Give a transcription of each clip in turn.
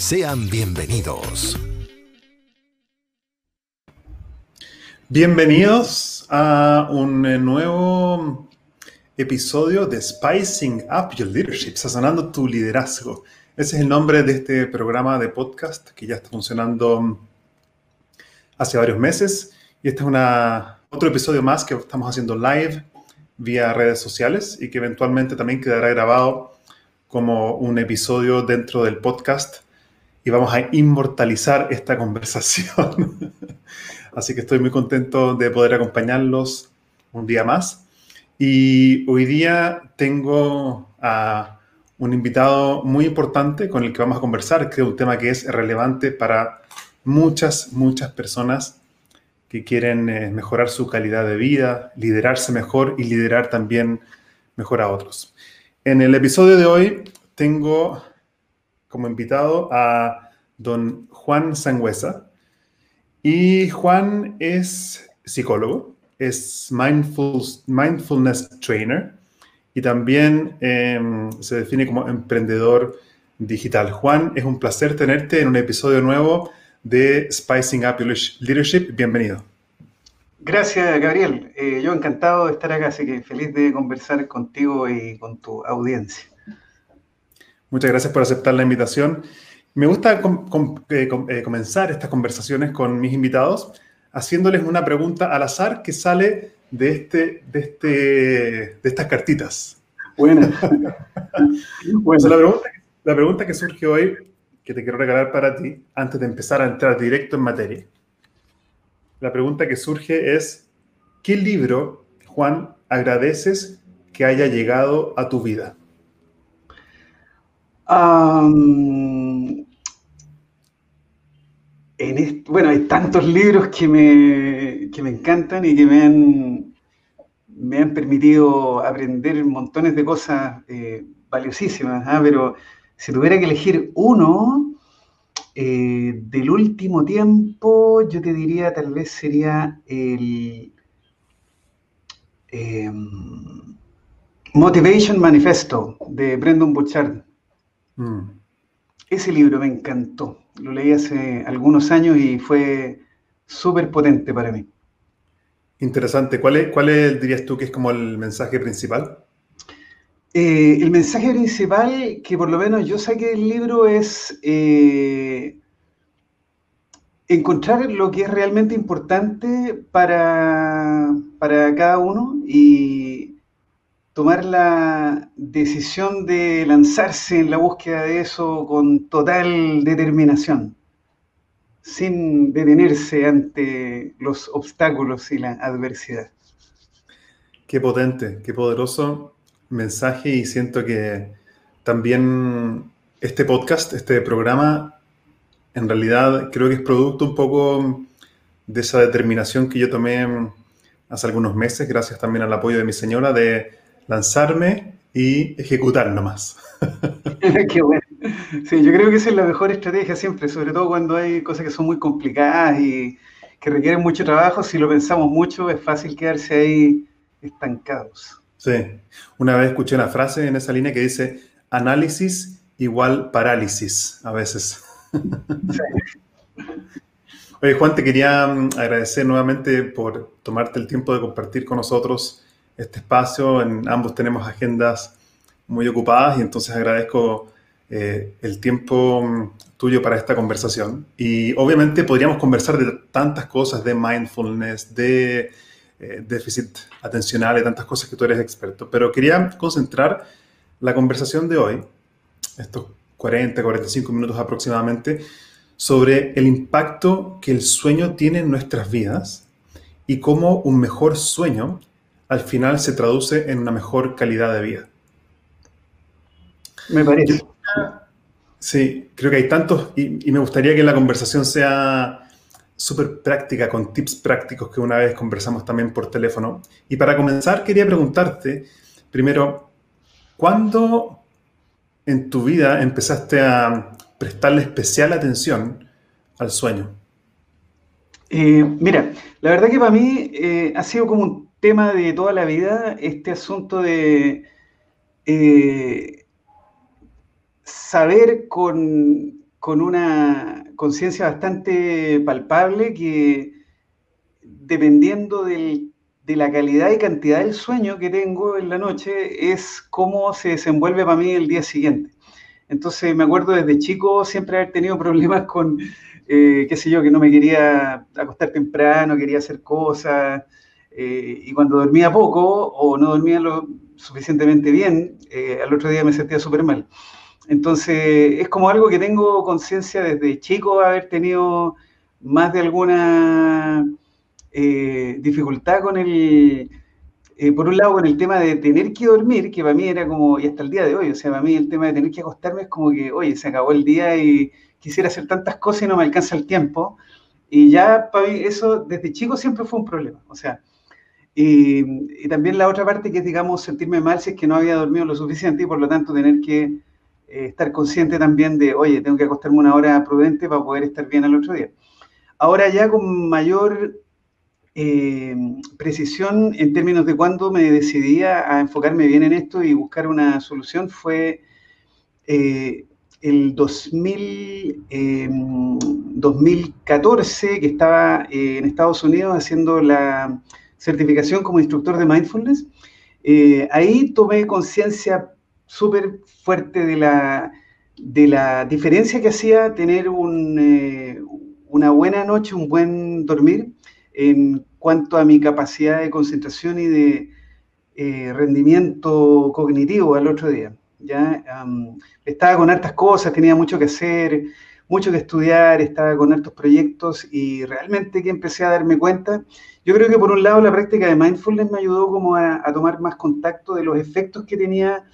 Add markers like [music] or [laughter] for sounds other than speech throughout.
Sean bienvenidos. Bienvenidos a un eh, nuevo episodio de Spicing Up Your Leadership, sazonando tu liderazgo. Ese es el nombre de este programa de podcast que ya está funcionando hace varios meses. Y este es una, otro episodio más que estamos haciendo live vía redes sociales y que eventualmente también quedará grabado como un episodio dentro del podcast y vamos a inmortalizar esta conversación. [laughs] Así que estoy muy contento de poder acompañarlos un día más. Y hoy día tengo a un invitado muy importante con el que vamos a conversar, que es un tema que es relevante para muchas, muchas personas que quieren eh, mejorar su calidad de vida, liderarse mejor y liderar también mejor a otros. En el episodio de hoy tengo como invitado a don Juan Sangüesa. Y Juan es psicólogo, es mindfulness trainer y también em, se define como emprendedor digital. Juan, es un placer tenerte en un episodio nuevo de Spicing Up Leadership. Bienvenido. Gracias, Gabriel. Eh, yo encantado de estar acá, así que feliz de conversar contigo y con tu audiencia. Muchas gracias por aceptar la invitación. Me gusta eh, eh, comenzar estas conversaciones con mis invitados haciéndoles una pregunta al azar que sale de, este, de, este, de estas cartitas. Buena. [laughs] la, pregunta, la pregunta que surge hoy, que te quiero regalar para ti, antes de empezar a entrar directo en materia, la pregunta que surge es, ¿qué libro, Juan, agradeces que haya llegado a tu vida? En bueno, hay tantos libros que me, me encantan y que me han, me han permitido aprender montones de cosas eh, valiosísimas, ¿ah? pero si tuviera que elegir uno eh, del último tiempo, yo te diría tal vez sería el em, Motivation Manifesto de Brendan Bouchard. Mm. Ese libro me encantó. Lo leí hace algunos años y fue súper potente para mí. Interesante. ¿Cuál es, ¿Cuál es, dirías tú, que es como el mensaje principal? Eh, el mensaje principal que por lo menos yo saqué del libro es eh, encontrar lo que es realmente importante para, para cada uno y tomar la decisión de lanzarse en la búsqueda de eso con total determinación, sin detenerse ante los obstáculos y la adversidad. Qué potente, qué poderoso mensaje y siento que también este podcast, este programa, en realidad creo que es producto un poco de esa determinación que yo tomé hace algunos meses, gracias también al apoyo de mi señora, de lanzarme y ejecutar nomás. [laughs] Qué bueno. Sí, yo creo que esa es la mejor estrategia siempre, sobre todo cuando hay cosas que son muy complicadas y que requieren mucho trabajo. Si lo pensamos mucho, es fácil quedarse ahí estancados. Sí. Una vez escuché una frase en esa línea que dice análisis igual parálisis a veces. [laughs] Oye, Juan, te quería mm, agradecer nuevamente por tomarte el tiempo de compartir con nosotros este espacio. En ambos tenemos agendas muy ocupadas y entonces agradezco eh, el tiempo mm, tuyo para esta conversación. Y obviamente podríamos conversar de tantas cosas, de mindfulness, de eh, déficit atencional, de tantas cosas que tú eres experto, pero quería concentrar la conversación de hoy, estos 40, 45 minutos aproximadamente, sobre el impacto que el sueño tiene en nuestras vidas y cómo un mejor sueño al final se traduce en una mejor calidad de vida. Me parece. Sí, creo que hay tantos y, me gustaría que la conversación sea súper práctica, con tips prácticos que una vez conversamos también por teléfono. Y para comenzar, quería preguntarte, primero, ¿cuándo en tu vida empezaste a prestarle especial atención al sueño? Eh, mira, la verdad que para mí eh, ha sido como un tema de toda la vida este asunto de eh, saber con, una conciencia bastante palpable que dependiendo de la calidad y cantidad del sueño que tengo en la noche es cómo se desenvuelve para mí el día siguiente. Entonces me acuerdo desde chico siempre haber tenido problemas con, eh, qué sé yo, que no me quería acostar temprano, quería hacer cosas, eh, y cuando dormía poco o no dormía lo suficientemente bien, eh, al otro día me sentía súper mal. Entonces es como algo que tengo conciencia desde chico, haber tenido más de alguna dificultad con el, eh, por un lado, con el tema de tener que dormir, que para mí era como, y hasta el día de hoy, o sea, para mí el tema de tener que acostarme es como que, oye, se acabó el día y quisiera hacer tantas cosas y no me alcanza el tiempo. Y ya para mí eso desde chico siempre fue un problema. O sea, y, también la otra parte que es, digamos, sentirme mal si es que no había dormido lo suficiente y por lo tanto tener que eh, estar consciente también de, oye, tengo que acostarme una hora prudente para poder estar bien al otro día. Ahora ya con mayor eh, precisión en términos de cuándo me decidía a enfocarme bien en esto y buscar una solución fue eh, el 2000, 2014 em, que estaba eh, en Estados Unidos haciendo la certificación como instructor de mindfulness. ahí tomé conciencia súper fuerte de la, de la diferencia que hacía tener una buena noche, un buen dormir en cuanto a mi capacidad de concentración y de eh, rendimiento cognitivo al otro día. ¿ya? estaba con hartas cosas, tenía mucho que hacer, mucho que estudiar, estaba con hartos proyectos y realmente que empecé a darme cuenta. Yo creo que por un lado la práctica de mindfulness me ayudó como a, tomar más contacto de los efectos que tenía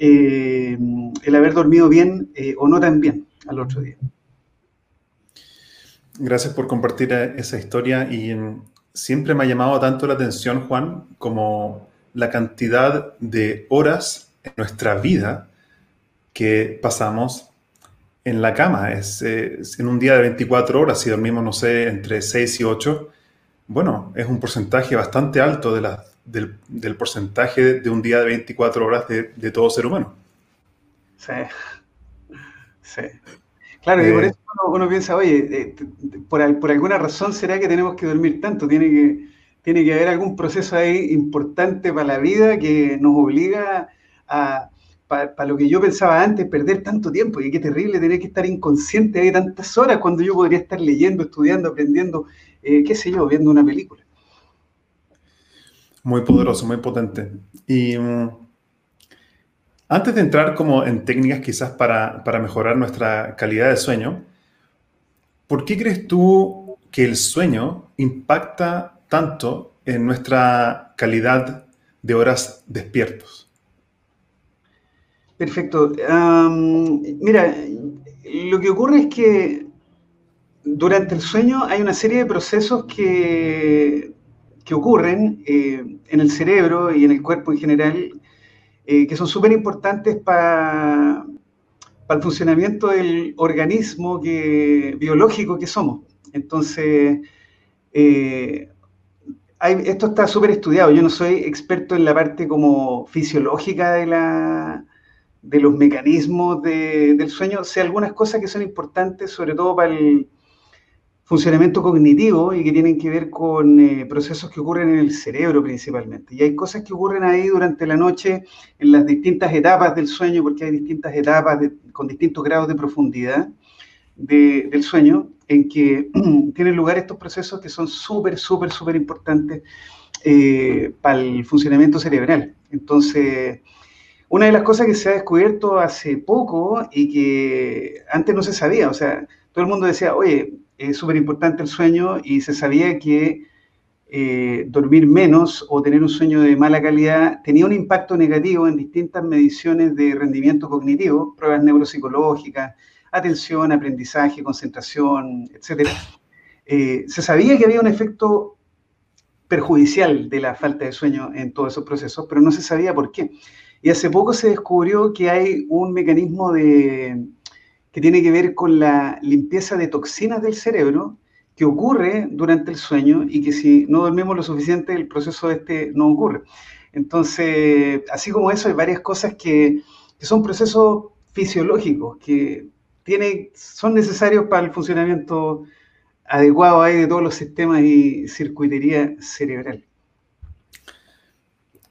eh, el haber dormido bien eh, o no tan bien al otro día. Gracias por compartir esa historia y mm, siempre me ha llamado tanto la atención, Juan, como la cantidad de horas en nuestra vida que pasamos en la cama. Es, en un día de 24 horas, si dormimos, no sé, entre 6 y 8, bueno, es un porcentaje bastante alto de la, del, porcentaje de un día de 24 horas de, de todo ser humano. Sí, sí. Claro, y por eh, eso uno, piensa, oye, eh, por, alguna razón será que tenemos que dormir tanto, tiene que, tiene que haber algún proceso ahí importante para la vida que nos obliga a, para lo que yo pensaba antes, perder tanto tiempo. Y qué terrible tener que estar inconsciente ahí tantas horas cuando yo podría estar leyendo, estudiando, aprendiendo, eh, qué sé yo, viendo una película. Muy poderoso, muy potente. Y mm, antes de entrar como en técnicas quizás para, mejorar nuestra calidad de sueño, ¿por qué crees tú que el sueño impacta tanto en nuestra calidad de horas despiertos? Perfecto. mira, lo que ocurre es que durante el sueño hay una serie de procesos que, que ocurren eh, en el cerebro y en el cuerpo en general eh, que son súper importantes para el funcionamiento del organismo que, biológico que somos. Entonces, eh, esto está súper estudiado. Yo no soy experto en la parte como fisiológica de, la, de los mecanismos del sueño. Sé algunas cosas que son importantes, sobre todo para el, funcionamiento cognitivo y que tienen que ver con eh, procesos que ocurren en el cerebro principalmente. Y hay cosas que ocurren ahí durante la noche en las distintas etapas del sueño, porque hay distintas etapas con distintos grados de profundidad del sueño, en que [clears throat] tienen lugar estos procesos que son súper, súper, súper importantes eh, para el funcionamiento cerebral. Entonces, una de las cosas que se ha descubierto hace poco y que antes no se sabía, o sea, todo el mundo decía, oye, es súper importante el sueño y se sabía que eh, dormir menos o tener un sueño de mala calidad tenía un impacto negativo en distintas mediciones de rendimiento cognitivo, pruebas neuropsicológicas, atención, aprendizaje, concentración, etc. Eh, se sabía que había un efecto perjudicial de la falta de sueño en todos esos procesos, pero no se sabía por qué. Y hace poco se descubrió que hay un mecanismo de, que tiene que ver con la limpieza de toxinas del cerebro que ocurre durante el sueño y que si no dormimos lo suficiente, el proceso este no ocurre. Entonces, así como eso, hay varias cosas que, son procesos fisiológicos que tiene, son necesarios para el funcionamiento adecuado de todos los sistemas y circuitería cerebral.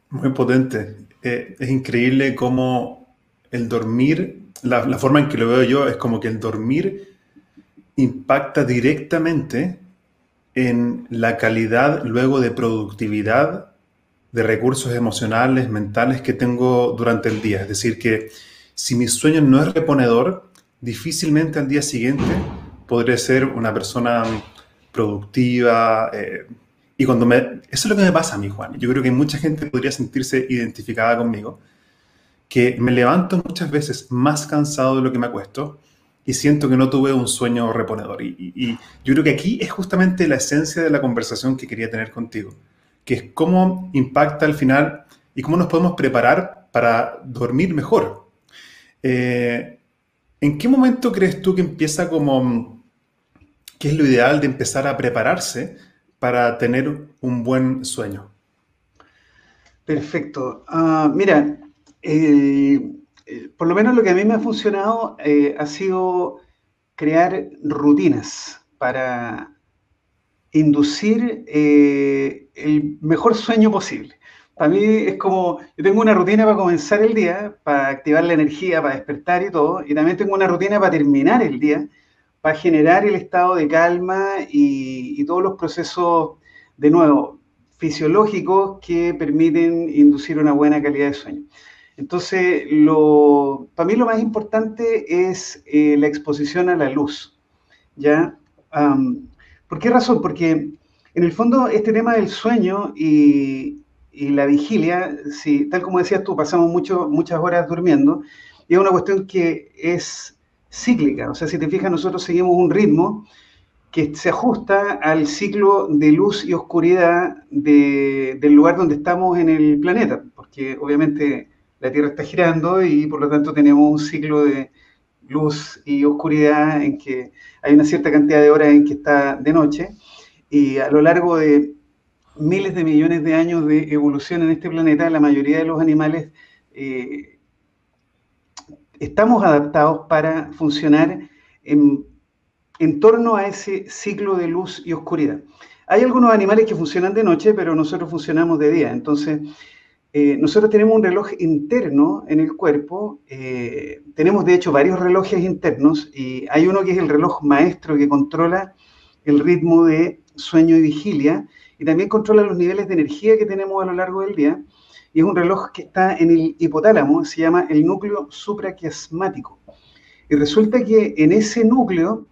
Muy potente. Eh, es increíble cómo el dormir, la, forma en que lo veo yo es como que el dormir impacta directamente en la calidad luego de productividad de recursos emocionales, mentales que tengo durante el día. Es decir, que si mi sueño no es reponedor, difícilmente al día siguiente podré ser una persona productiva, eh, y cuando me... Eso es lo que me pasa a mí, Juan. Yo creo que mucha gente podría sentirse identificada conmigo, que me levanto muchas veces más cansado de lo que me acuesto y siento que no tuve un sueño reponedor. Y, yo creo que aquí es justamente la esencia de la conversación que quería tener contigo, que es cómo impacta al final y cómo nos podemos preparar para dormir mejor. Eh, ¿En qué momento crees tú que empieza como, qué es lo ideal de empezar a prepararse para tener un buen sueño? Perfecto. Ah, mira, por lo menos lo que a mí me ha funcionado eh, ha sido crear rutinas para inducir eh, el mejor sueño posible. Para mí es como, yo tengo una rutina para comenzar el día, para activar la energía, para despertar y todo, y también tengo una rutina para terminar el día, para generar el estado de calma y, todos los procesos, de nuevo, fisiológicos que permiten inducir una buena calidad de sueño. Entonces, para mí lo más importante es eh, la exposición a la luz. ¿ya? ¿Por qué razón? Porque en el fondo este tema del sueño y, y la vigilia, si, tal como decías tú, pasamos muchas horas durmiendo, y es una cuestión que es cíclica. O sea, si te fijas, nosotros seguimos un ritmo que se ajusta al ciclo de luz y oscuridad del lugar donde estamos en el planeta, porque obviamente la Tierra está girando y por lo tanto tenemos un ciclo de luz y oscuridad en que hay una cierta cantidad de horas en que está de noche y a lo largo de miles de millones de años de evolución en este planeta, la mayoría de los animales eh, estamos adaptados para funcionar en, torno a ese ciclo de luz y oscuridad. Hay algunos animales que funcionan de noche, pero nosotros funcionamos de día. Entonces, eh, nosotros tenemos un reloj interno en el cuerpo. Eh, tenemos, de hecho, varios relojes internos y hay uno que es el reloj maestro que controla el ritmo de sueño y vigilia y también controla los niveles de energía que tenemos a lo largo del día y es un reloj que está en el hipotálamo, se llama el núcleo supraquiasmático. Y resulta que en ese núcleo,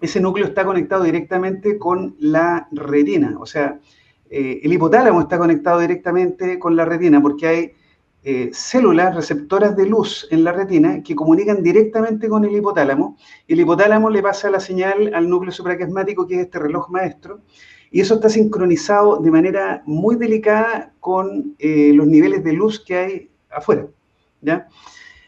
ese núcleo está conectado directamente con la retina, o sea, eh, el hipotálamo está conectado directamente con la retina porque hay eh, células receptoras de luz en la retina que comunican directamente con el hipotálamo. El hipotálamo le pasa la señal al núcleo supraquiasmático, que es este reloj maestro, y eso está sincronizado de manera muy delicada con eh, los niveles de luz que hay afuera. ¿ya?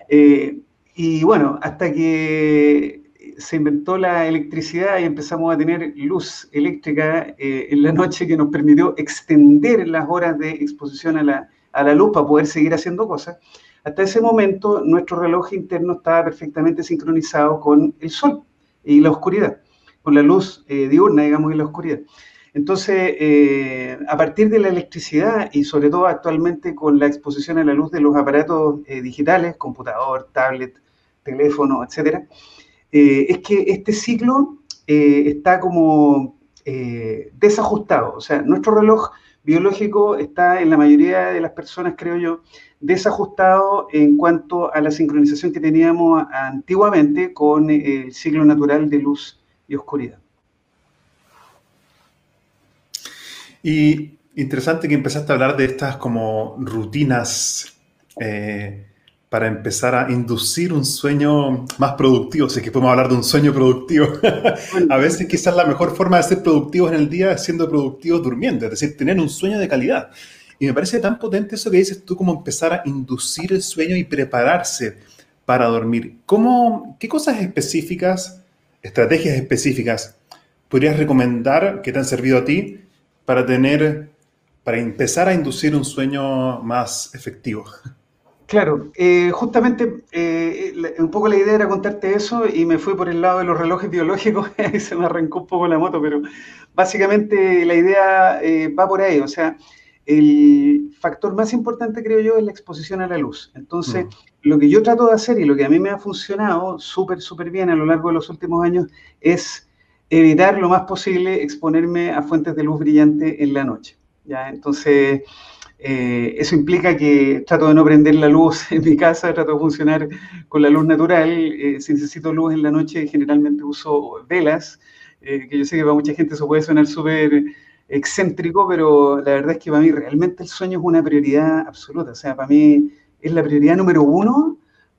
Eh, y bueno, hasta que se inventó la electricidad y empezamos a tener luz eléctrica eh, en la noche que nos permitió extender las horas de exposición a la, a la luz para poder seguir haciendo cosas. Hasta ese momento nuestro reloj interno estaba perfectamente sincronizado con el sol y la oscuridad. con la luz diurna, digamos, y la oscuridad. Entonces, eh, a partir de la electricidad y sobre todo actualmente con la exposición a la luz de los aparatos eh, digitales, computador, tablet, teléfono, etcétera, eh, es que este ciclo está como desajustado. O sea, nuestro reloj biológico está en la mayoría de las personas, creo yo, desajustado en cuanto a la sincronización que teníamos antiguamente con el ciclo natural de luz y oscuridad. Y interesante que empezaste a hablar de estas como rutinas eh, para empezar a inducir un sueño más productivo, si es que podemos hablar de un sueño productivo. [laughs] a veces quizás la mejor forma de ser productivos en el día es siendo productivos durmiendo, es decir, tener un sueño de calidad. Y me parece tan potente eso que dices tú como empezar a inducir el sueño y prepararse para dormir. ¿Cómo, ¿Qué cosas específicas, estrategias específicas podrías recomendar que te han servido a ti para tener, para empezar a inducir un sueño más efectivo? Claro, eh, justamente eh, un poco la idea era contarte eso y me fui por el lado de los relojes biológicos [laughs] y se me arrancó un poco la moto, pero básicamente la idea eh, va por ahí, o sea, el factor más importante creo yo es la exposición a la luz. Entonces, mm. lo que yo trato de hacer y lo que a mí me ha funcionado súper, súper bien a lo largo de los últimos años es evitar lo más posible exponerme a fuentes de luz brillante en la noche. ¿ya? Entonces, eh, eso implica que trato de no prender la luz [laughs] en mi casa, trato de funcionar con la luz natural. Eh, si necesito luz en la noche, generalmente uso velas, eh, que yo sé que para mucha gente eso puede sonar súper excéntrico, pero la verdad es que para mí realmente el sueño es una prioridad absoluta. O sea, para mí es la prioridad número uno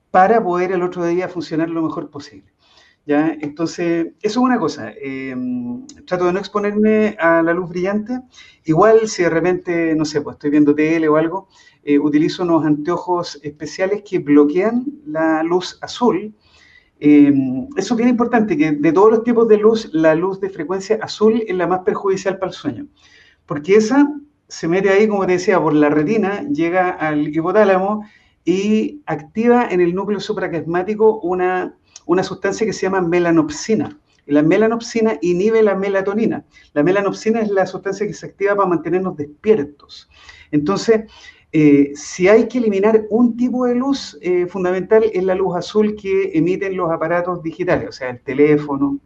para poder el otro día funcionar lo mejor posible. ¿Ya? Entonces, eso es una cosa. Eh, trato de no exponerme a la luz brillante. Igual, si de repente, no sé, pues estoy viendo tele o algo, eh, utilizo unos anteojos especiales que bloquean la luz azul. Eh, eso es bien importante, que de todos los tipos de luz, la luz de frecuencia azul es la más perjudicial para el sueño. Porque esa se mete ahí, como te decía, por la retina, llega al hipotálamo y activa en el núcleo supraquiasmático una una sustancia que se llama melanopsina. la melanopsina inhibe la melatonina. La melanopsina es la sustancia que se activa para mantenernos despiertos. Entonces, eh, si hay que eliminar un tipo de luz eh, fundamental es la luz azul que emiten los aparatos digitales, o sea, el teléfono,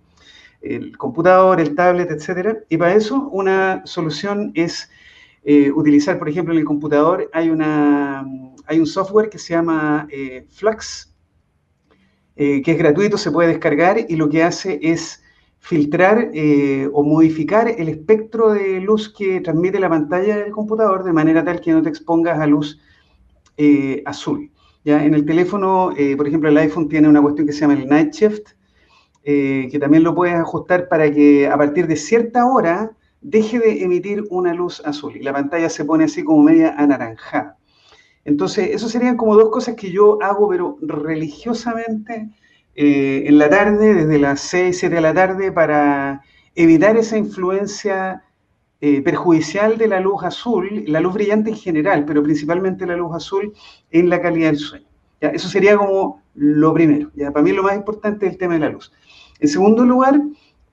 el computador, el tablet, etc. Y para eso una solución es eh, utilizar, por ejemplo, en el computador hay, una, hay un software que se llama Flux, eh, que es gratuito, se puede descargar y lo que hace es filtrar eh, o modificar el espectro de luz que transmite la pantalla del computador de manera tal que no te expongas a luz eh, azul. ¿ya? En el teléfono, por ejemplo, el iPhone tiene una cuestión que se llama el Night Shift, que también lo puedes ajustar para que a partir de cierta hora deje de emitir una luz azul y la pantalla se pone así como media anaranjada. Entonces, eso serían como dos cosas que yo hago, pero religiosamente eh, en la tarde, desde las 6, 7 de la tarde, para evitar esa influencia eh, perjudicial de la luz azul, la luz brillante en general, pero principalmente la luz azul en la calidad del sueño. Eso sería como lo primero. ¿ya? Para mí lo más importante es el tema de la luz. En segundo lugar,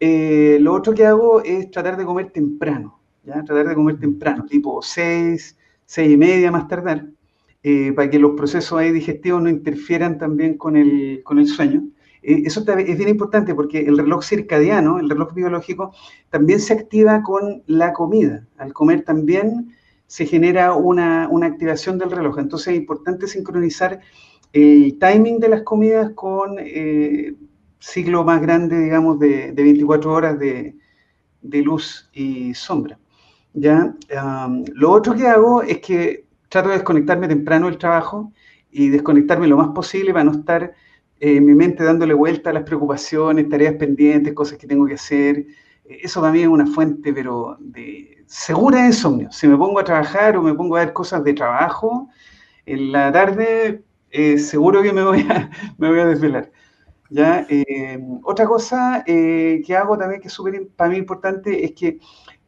eh, lo otro que hago es tratar de comer temprano, ¿ya? tratar de comer temprano, tipo 6, 6 y media más tardar. Eh, para que los procesos ahí digestivos no interfieran también con el, con el sueño. Eh, eso es bien importante porque el reloj circadiano, el reloj biológico, también se activa con la comida. Al comer también se genera una, una activación del reloj. Entonces es importante sincronizar el timing de las comidas con eh, ciclo más grande, digamos, de, de 24 horas de, de, luz y sombra. ¿ya? lo otro que hago es que trato de desconectarme temprano del trabajo y desconectarme lo más posible para no estar eh, en mi mente dándole vuelta a las preocupaciones, tareas pendientes, cosas que tengo que hacer. Eso para mí es una fuente, pero de segura de insomnio. Si me pongo a trabajar o me pongo a ver cosas de trabajo, en la tarde eh, seguro que me voy a, [laughs] me voy a desvelar. ¿ya? Eh, otra cosa que hago también que es súper para mí importante es que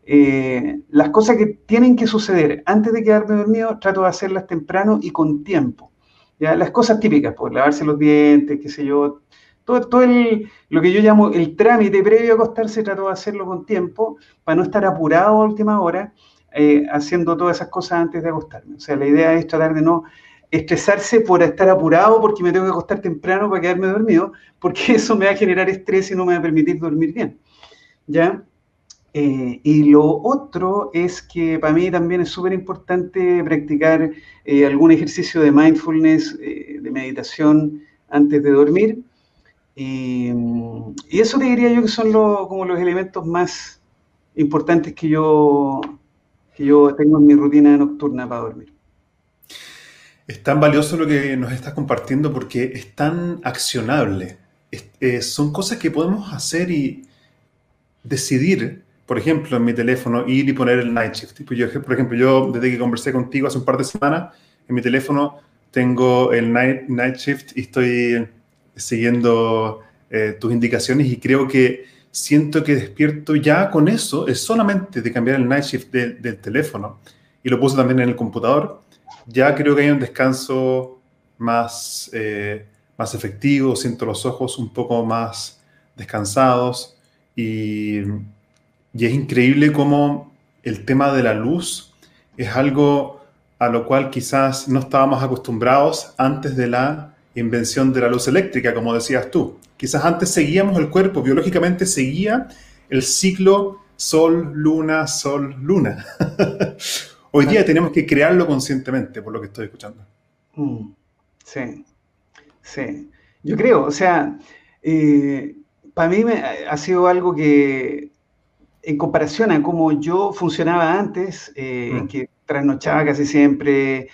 eh, las cosas que tienen que suceder antes de quedarme dormido, trato de hacerlas temprano y con tiempo. ¿ya? Las cosas típicas, pues lavarse los dientes, qué sé yo, Todo, todo el, lo que yo llamo el trámite previo a acostarse, trato de hacerlo con tiempo para no estar apurado a última hora eh, haciendo todas esas cosas antes de acostarme. O sea, la idea es tratar de no estresarse por estar apurado porque me tengo que acostar temprano para quedarme dormido, porque [laughs] eso me va a generar estrés y no me va a permitir dormir bien. ¿Ya? Eh, y lo otro es que para mí también es súper importante practicar eh, algún ejercicio de mindfulness, eh, de meditación antes de dormir. Y, eso te diría yo que son como los elementos más importantes que yo, que yo tengo en mi rutina nocturna para dormir. Es tan valioso lo que nos estás compartiendo porque es tan accionable. son cosas que podemos hacer y decidir por ejemplo, en mi teléfono, ir y poner el night shift. Yo, por ejemplo, yo desde que conversé contigo hace un par de semanas, en mi teléfono tengo el night, night shift y estoy siguiendo eh, tus indicaciones y creo que siento que despierto ya con eso, es solamente de cambiar el night shift del teléfono. Y lo puse también en el computador, ya creo que hay un descanso más, eh, más efectivo, siento los ojos un poco más descansados y y es increíble cómo el tema de la luz es algo a lo cual quizás no estábamos acostumbrados antes de la invención de la luz eléctrica, como decías tú. Quizás antes seguíamos el cuerpo, biológicamente seguía el ciclo sol, luna, sol, luna. [laughs] Hoy día tenemos que crearlo conscientemente, por lo que estoy escuchando. Mm, sí, sí. Yo creo, o sea, eh, para mí ha sido algo que en comparación a cómo yo funcionaba antes, eh, mm. que trasnochaba casi siempre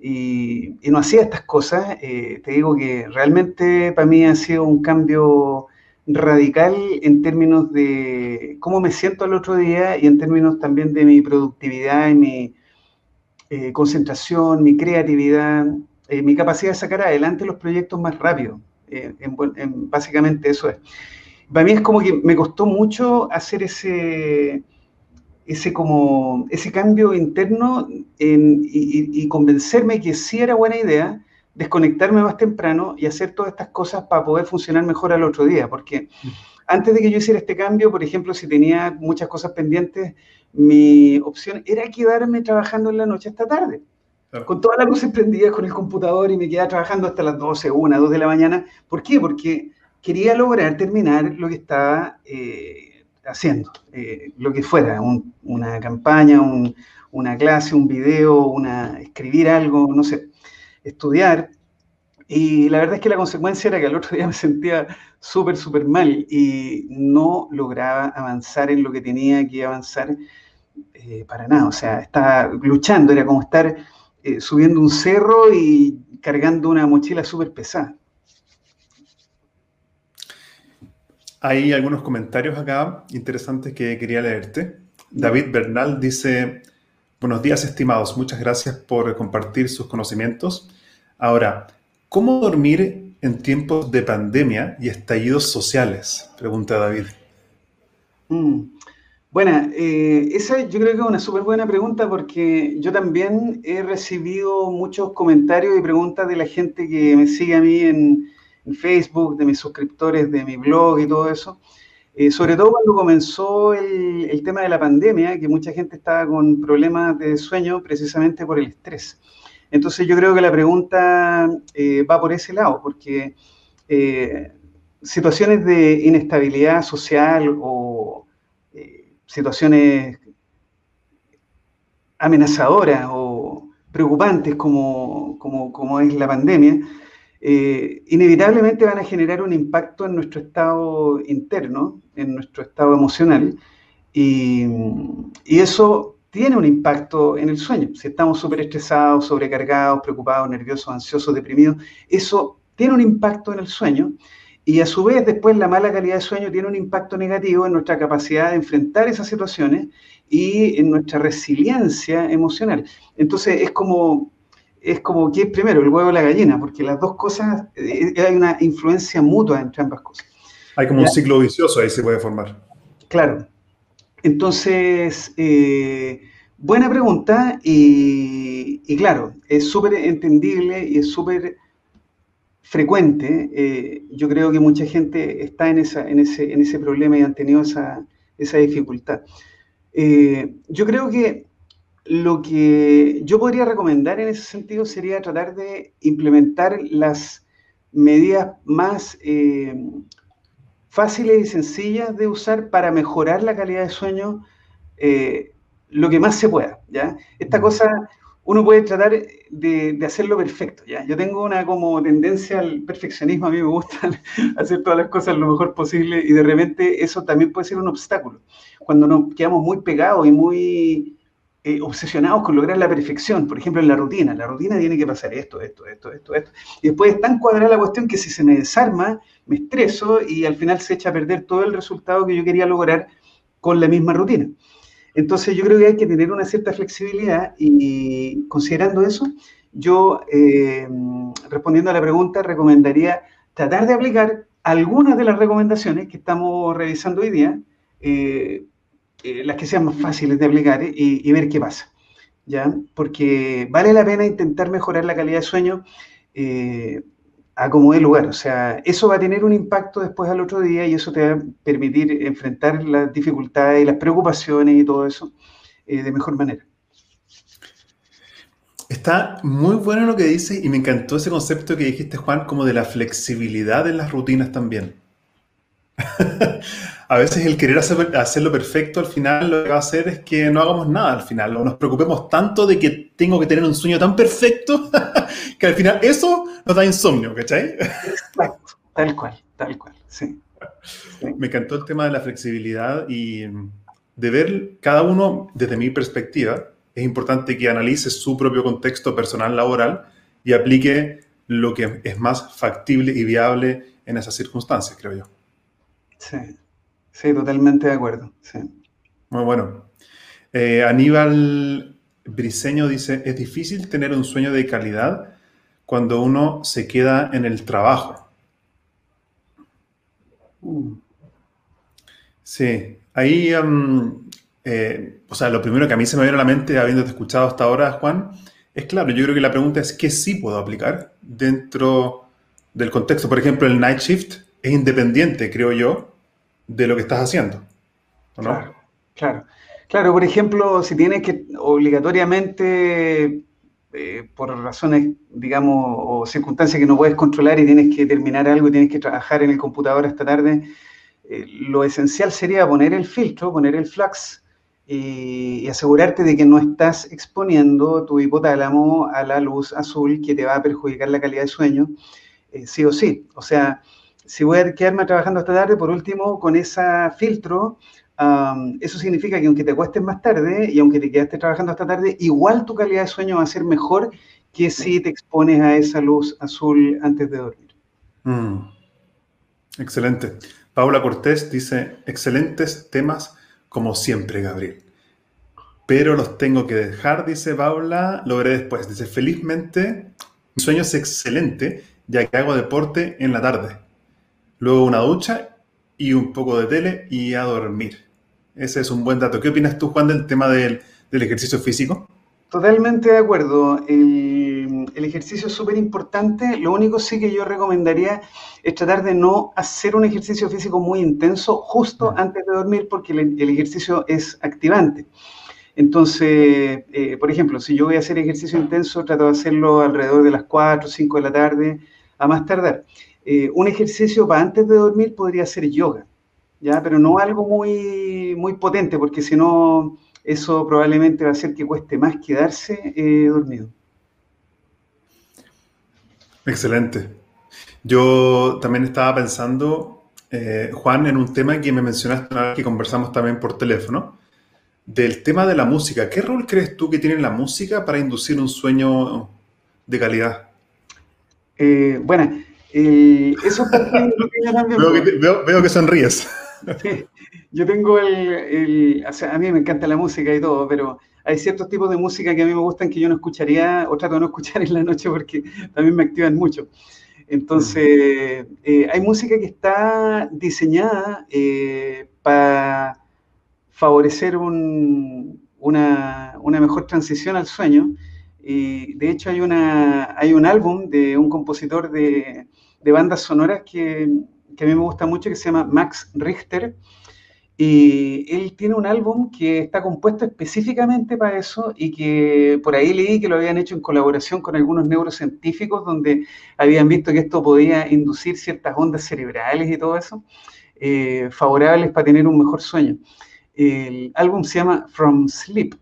y, no hacía estas cosas, eh, te digo que realmente para mí ha sido un cambio radical en términos de cómo me siento al otro día y en términos también de mi productividad y mi eh, concentración, mi creatividad, mi capacidad de sacar adelante los proyectos más rápido. básicamente eso es para mí es como que me costó mucho hacer ese, ese, como, ese cambio interno y, convencerme que sí era buena idea desconectarme más temprano y hacer todas estas cosas para poder funcionar mejor al otro día, porque antes de que yo hiciera este cambio, por ejemplo, si tenía muchas cosas pendientes, mi opción era quedarme trabajando en la noche hasta tarde. Con todas las luces prendidas con el computador y me quedaba trabajando hasta las 12, 1, 2 de la mañana. ¿Por qué? Porque quería lograr terminar lo que estaba eh, haciendo, eh, lo que fuera, una campaña, una clase, un video, escribir algo, no sé, estudiar. Y la verdad es que la consecuencia era que al otro día [laughs] me sentía súper, súper mal y no lograba avanzar en lo que tenía que avanzar eh, para nada. O sea, estaba luchando, era como estar subiendo un cerro y cargando una mochila súper pesada. Hay algunos comentarios acá interesantes que quería leerte. David Bernal dice, buenos días estimados, muchas gracias por compartir sus conocimientos. Ahora, ¿cómo dormir en tiempos de pandemia y estallidos sociales? Pregunta David. Mm. Bueno, eh, esa yo creo que es una súper buena pregunta porque yo también he recibido muchos comentarios y preguntas de la gente que me sigue a mí en, en Facebook, de mis suscriptores, de mi blog y todo eso. Eh, sobre todo cuando comenzó el, tema de la pandemia, que mucha gente estaba con problemas de sueño precisamente por el estrés. Entonces yo creo que la pregunta eh, va por ese lado, porque eh, situaciones de inestabilidad social o situaciones amenazadoras o preocupantes como, como, como es la pandemia, eh, inevitablemente van a generar un impacto en nuestro estado interno, en nuestro estado emocional, y, eso tiene un impacto en el sueño. Si estamos súper estresados, sobrecargados, preocupados, nerviosos, ansiosos, deprimidos, eso tiene un impacto en el sueño. Y a su vez, después la mala calidad de sueño tiene un impacto negativo en nuestra capacidad de enfrentar esas situaciones y en nuestra resiliencia emocional. Entonces, es como es como que es primero, el huevo o la gallina, porque las dos cosas, eh, hay una influencia mutua entre ambas cosas. Hay como un ciclo vicioso ahí se puede formar. Claro. Entonces, eh, buena pregunta y, claro, es súper entendible y es súper frecuente. Eh, yo creo que mucha gente está en, esa, en, ese, en ese problema y han tenido esa, esa dificultad. Eh, yo creo que lo que yo podría recomendar en ese sentido sería tratar de implementar las medidas más eh, fáciles y sencillas de usar para mejorar la calidad de sueño lo que más se pueda. ¿ya? Esta cosa uno puede tratar de, hacerlo perfecto, ¿ya? Yo tengo una como tendencia al perfeccionismo, a mí me gusta [laughs] hacer todas las cosas lo mejor posible y de repente eso también puede ser un obstáculo. Cuando nos quedamos muy pegados y muy eh, obsesionados con lograr la perfección, por ejemplo en la rutina, la rutina tiene que pasar esto, esto, esto, esto, esto, y después es tan cuadrada la cuestión que si se me desarma, me estreso y al final se echa a perder todo el resultado que yo quería lograr con la misma rutina. Entonces yo creo que hay que tener una cierta flexibilidad y considerando eso, yo eh, respondiendo a la pregunta recomendaría tratar de aplicar algunas de las recomendaciones que estamos revisando hoy día, eh, eh, las que sean más fáciles de aplicar y, ver qué pasa. ¿ya? Porque vale la pena intentar mejorar la calidad de sueño a como dé lugar. O sea, eso va a tener un impacto después al otro día y eso te va a permitir enfrentar las dificultades y las preocupaciones y todo eso eh, de mejor manera. Está muy bueno lo que dices y me encantó ese concepto que dijiste, Juan, como de la flexibilidad en las rutinas también. [laughs] a veces el querer hacerlo perfecto al final lo que va a hacer es que no hagamos nada al final, o nos preocupemos tanto de que tengo que tener un sueño tan perfecto [laughs] que al final eso nos da insomnio, ¿cachai? Exacto, tal cual, tal cual, sí. Me encantó el tema de la flexibilidad y de ver cada uno desde mi perspectiva. Es importante que analice su propio contexto personal laboral y aplique lo que es más factible y viable en esas circunstancias, creo yo. Sí, sí, totalmente de acuerdo. Muy bueno. Eh, Aníbal Briseño dice, es difícil tener un sueño de calidad cuando uno se queda en el trabajo. Mm. Sí, ahí, eh, o sea, lo primero que a mí se me viene a la mente, habiéndote escuchado hasta ahora, Juan, es claro, yo creo que la pregunta es qué sí puedo aplicar dentro del contexto. Por ejemplo, el night shift es independiente, creo yo, de lo que estás haciendo. Claro, claro. Claro, por ejemplo, si tienes que obligatoriamente, eh, por razones, digamos, o circunstancias que no puedes controlar y tienes que terminar algo y tienes que trabajar en el computador esta tarde, eh, lo esencial sería poner el filtro, poner el flux y, y, asegurarte de que no estás exponiendo tu hipotálamo a la luz azul que te va a perjudicar la calidad de sueño, eh, sí o sí. O sea, si voy a quedarme trabajando esta tarde, por último, con ese filtro, eso significa que aunque te acuestes más tarde y aunque te quedaste trabajando esta tarde, igual tu calidad de sueño va a ser mejor que si te expones a esa luz azul antes de dormir. Mm. Excelente. Paula Cortés dice, excelentes temas como siempre, Gabriel. Pero los tengo que dejar, dice Paula, lo veré después. Dice, felizmente, mi sueño es excelente, ya que hago deporte en la tarde luego una ducha y un poco de tele y a dormir. Ese es un buen dato. ¿Qué opinas tú, Juan, del tema del, ejercicio físico? Totalmente de acuerdo. El, ejercicio es súper importante. Lo único sí que yo recomendaría es tratar de no hacer un ejercicio físico muy intenso justo antes de dormir porque el, ejercicio es activante. Entonces, eh, por ejemplo, si yo voy a hacer ejercicio intenso, trato de hacerlo alrededor de las 4 o 5 de la tarde, a más tardar. Eh, un ejercicio para antes de dormir podría ser yoga, ¿ya? Pero no algo muy, muy potente, porque si no, eso probablemente va a hacer que cueste más quedarse eh, dormido. Excelente. Yo también estaba pensando, eh, Juan, en un tema que me mencionaste una vez que conversamos también por teléfono, del tema de la música. ¿Qué rol crees tú que tiene la música para inducir un sueño de calidad? bueno, eso es lo que [laughs] yo también. Veo que, sonríes. yo tengo el, o sea, a mí me encanta la música y todo, pero hay ciertos tipos de música que a mí me gustan que yo no escucharía o trato de no escuchar en la noche porque también me activan mucho. Entonces, eh, hay música que está diseñada eh, para favorecer una, una, mejor transición al sueño Y de hecho hay, una, hay un álbum de un compositor de, de bandas sonoras que, que, a mí me gusta mucho que se llama Max Richter. Y él tiene un álbum que está compuesto específicamente para eso y que por ahí leí que lo habían hecho en colaboración con algunos neurocientíficos donde habían visto que esto podía inducir ciertas ondas cerebrales y todo eso, eh, favorables para tener un mejor sueño. El álbum se llama From Sleep,